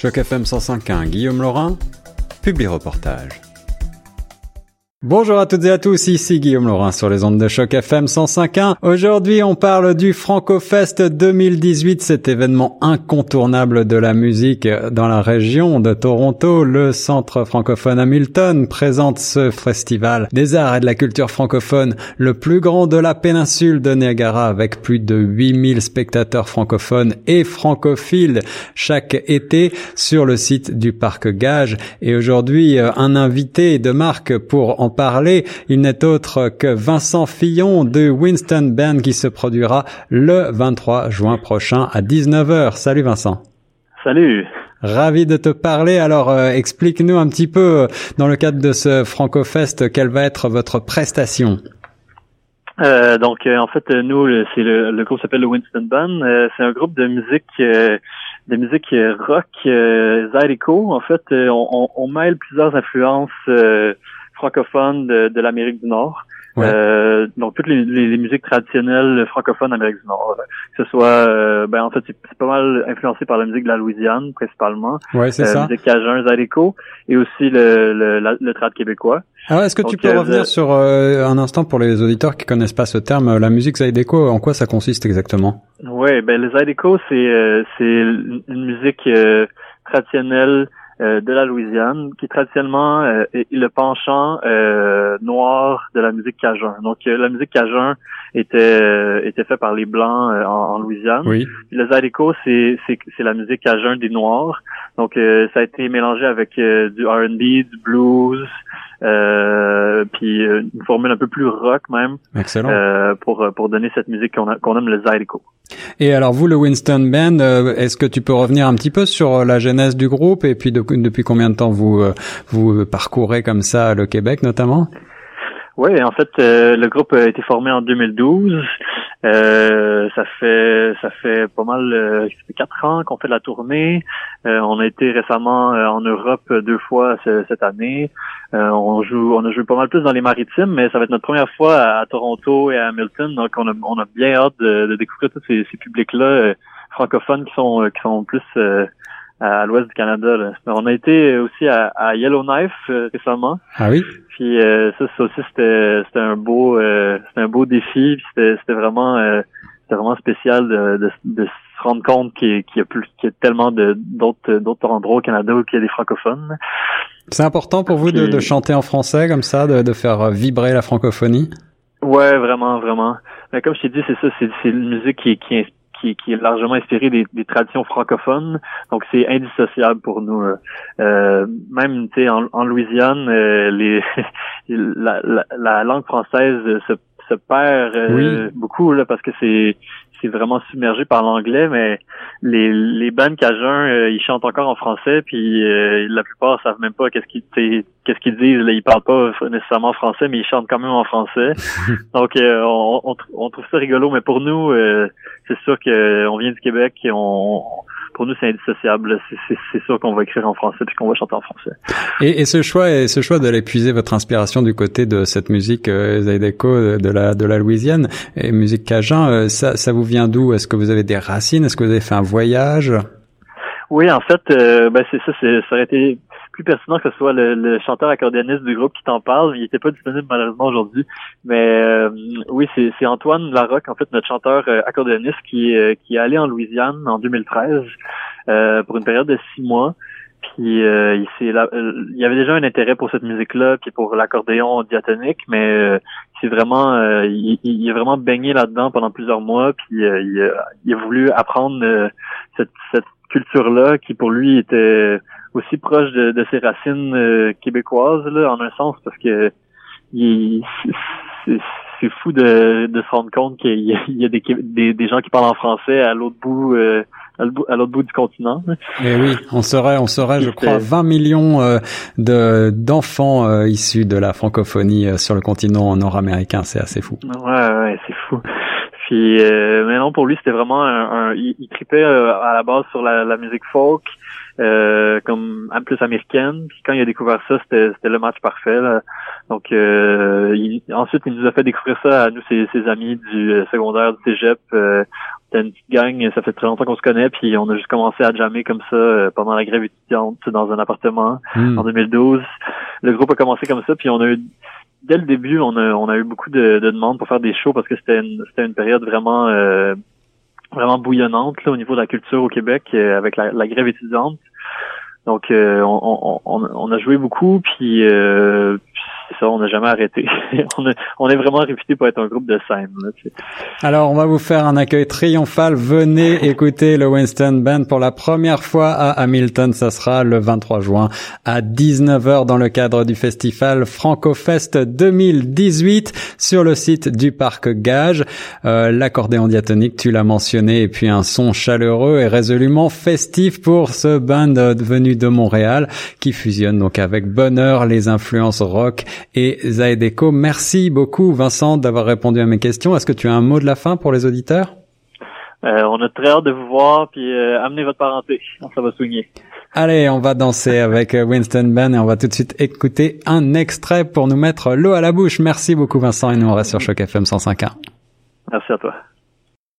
Choc FM 105.1, Guillaume Laurin, publie reportage. Bonjour à toutes et à tous, ici Guillaume Laurin sur les ondes de choc FM 105.1. Aujourd'hui, on parle du FrancoFest 2018, cet événement incontournable de la musique dans la région de Toronto. Le centre francophone Hamilton présente ce festival des arts et de la culture francophone, le plus grand de la péninsule de Niagara avec plus de 8000 spectateurs francophones et francophiles chaque été sur le site du parc Gage. Et aujourd'hui, un invité de marque pour parler. Il n'est autre que Vincent Fillon de Winston Band qui se produira le 23 juin prochain à 19h. Salut Vincent. Salut. Ravi de te parler. Alors, euh, explique-nous un petit peu, euh, dans le cadre de ce FrancoFest, quelle va être votre prestation? Euh, donc, en fait, nous, c'est le, le, groupe s'appelle le Winston Band. c'est un groupe de musique, de musique rock zydeco. En fait, on, on, mêle plusieurs influences francophones de, l'Amérique du Nord. Euh, donc toutes les, musiques traditionnelles francophones d'Amérique du Nord, que ce soit, euh, ben en fait c'est pas mal influencé par la musique de la Louisiane principalement, ouais, c'est euh, ça. musique cajun, zydeco, et aussi le le, le trad québécois. Alors est-ce que tu peux revenir sur un instant pour les auditeurs qui connaissent pas ce terme, la musique zydeco, en quoi ça consiste exactement? Oui, ben le zydeco c'est c'est une musique traditionnelle euh, de la Louisiane, qui traditionnellement euh, est le penchant euh, noir de la musique cajun. Donc la musique cajun était était fait par les blancs en, Louisiane. Oui. le zydeco c'est c'est c'est la musique cajun des noirs. Donc ça a été mélangé avec du R&B, du blues, euh, puis une formule un peu plus rock même. Excellent. Euh, pour pour donner cette musique qu'on qu'on aime le zydeco. Et alors vous, le Winston Band, euh, est-ce que tu peux revenir un petit peu sur euh, la genèse du groupe et puis depuis combien de temps vous euh, vous parcourez comme ça le Québec notamment? Oui, en fait, le groupe a été formé en 2012. Euh, ça fait ça fait pas mal euh, quatre ans qu'on fait la tournée. Euh, on a été récemment en Europe deux fois cette année. on joue on a joué pas mal plus dans les maritimes, mais ça va être notre première fois à, Toronto et à Hamilton. Donc on a on a bien hâte de, découvrir tous ces, ces publics là francophones qui sont qui sont plus à l'ouest du Canada. On a été aussi à, à Yellowknife récemment. Ah oui? Puis euh, ça, ça aussi c'était c'était un beau euh, c'était un beau défi. C'était c'était vraiment euh, c'était vraiment spécial de, de, de, se rendre compte qu'il y, y, a plus qu'il y a tellement de d'autres d'autres endroits au Canada où il y a des francophones. C'est important pour vous de, de, chanter en français comme ça, de, de faire vibrer la francophonie? Ouais, vraiment, vraiment. Mais comme je t'ai dit, c'est ça, c'est une musique qui, qui, qui, qui est largement inspiré des, des traditions francophones. Donc c'est indissociable pour nous. Euh, même tu sais en, en, Louisiane, euh, les la, la, la, langue française se, se perd euh, beaucoup là parce que c'est c'est vraiment submergé par l'anglais, mais les, les bands cajuns, euh, ils chantent encore en français, puis euh, la plupart savent même pas qu'est-ce qu'ils qu'est-ce qu'ils disent. Là, ils parlent pas nécessairement français, mais ils chantent quand même en français. Donc euh, on, on, trouve ça rigolo, mais pour nous, c'est sûr qu'on vient du Québec et on pour nous, c'est indissociable. C'est sûr qu'on va écrire en français puis qu'on va chanter en français. Et, et ce choix, et ce choix d'aller puiser votre inspiration du côté de cette musique euh, Zydeco de la de la Louisiane et musique cajun, euh, ça, ça vous vient d'où? Est-ce que vous avez des racines? Est-ce que vous avez fait un voyage? Oui, en fait, euh, ben c'est ça. Ça aurait été plus pertinent que ce soit le, chanteur accordéoniste du groupe qui t'en parle. Il était pas disponible malheureusement aujourd'hui. Mais euh, oui, c'est Antoine Larocque, en fait, notre chanteur euh, accordéoniste qui, euh, qui est allé en Louisiane en 2013 pour une période de six mois. Puis il, il y avait déjà un intérêt pour cette musique-là, puis pour l'accordéon diatonique, mais c'est vraiment il, il, est vraiment baigné là-dedans pendant plusieurs mois, puis il, il, a voulu apprendre cette, cette culture-là qui pour lui était aussi proche de, de ses racines euh, québécoises là, en un sens parce que c'est fou de, de se rendre compte qu'il y a, il y a des, des, des, gens qui parlent en français à l'autre bout euh, à l'autre bout du continent. Mais oui, on serait, on serait, je crois, 20 millions euh, de d'enfants euh, issus de la francophonie euh, sur le continent nord-américain. C'est assez fou. Ouais, ouais, c'est fou. Puis, mais non, pour lui, c'était vraiment un, il, il tripait à la base sur la, la musique folk. Euh, comme plus américaine. Puis quand il a découvert ça, c'était, le match parfait. Donc euh, ensuite, il nous a fait découvrir ça à nous, ses, ses amis du euh, secondaire du Cégep. c'était une petite gang, ça fait très longtemps qu'on se connaît, puis on a juste commencé à jammer comme ça pendant la grève étudiante dans un appartement hmm. en 2012. Le groupe a commencé comme ça, puis on a eu dès le début, on a, on a eu beaucoup de, de demandes pour faire des shows parce que c'était une, c'était une période vraiment vraiment bouillonnante là, au niveau de la culture au Québec avec la, la grève étudiante. Donc euh, on, on, on, a joué beaucoup, puis, euh, ça, on n'a jamais arrêté. on, est, on, est, vraiment réputé pour être un groupe de scène. Alors, on va vous faire un accueil triomphal. Venez écouter le Winston Band pour la première fois à Hamilton. Ça sera le 23 juin à 19h dans le cadre du festival FrancoFest 2018 sur le site du Parc Gage. Euh, L'accordéon diatonique, tu l'as mentionné, et puis un son chaleureux et résolument festif pour ce band venu de Montréal qui fusionne donc avec bonheur les influences rock et Zaedeco. Merci beaucoup Vincent d'avoir répondu à mes questions. Est-ce que tu as un mot de la fin pour les auditeurs? Euh, On a très hâte de vous voir puis euh, amenez votre parenté, ça va soigner. Allez, on va danser avec euh, Winston Ben et on va tout de suite écouter un extrait pour nous mettre l'eau à la bouche. Merci beaucoup Vincent et nous on reste sur Choc FM 105.1. Merci à toi.